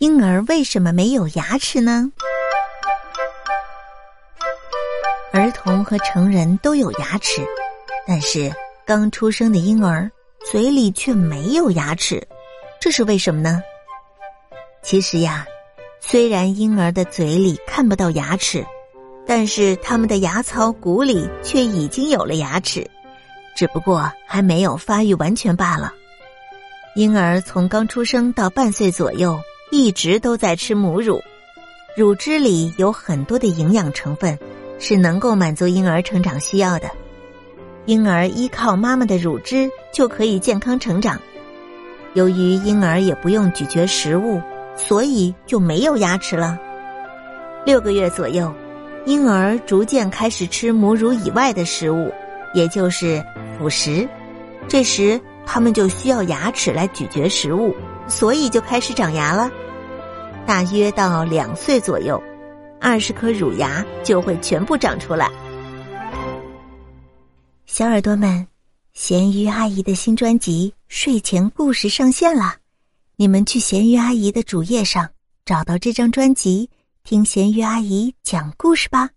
婴儿为什么没有牙齿呢？儿童和成人都有牙齿，但是刚出生的婴儿嘴里却没有牙齿，这是为什么呢？其实呀，虽然婴儿的嘴里看不到牙齿，但是他们的牙槽骨里却已经有了牙齿，只不过还没有发育完全罢了。婴儿从刚出生到半岁左右，一直都在吃母乳，乳汁里有很多的营养成分，是能够满足婴儿成长需要的。婴儿依靠妈妈的乳汁就可以健康成长。由于婴儿也不用咀嚼食物。所以就没有牙齿了。六个月左右，婴儿逐渐开始吃母乳以外的食物，也就是辅食。这时，他们就需要牙齿来咀嚼食物，所以就开始长牙了。大约到两岁左右，二十颗乳牙就会全部长出来。小耳朵们，咸鱼阿姨的新专辑《睡前故事》上线了。你们去咸鱼阿姨的主页上找到这张专辑，听咸鱼阿姨讲故事吧。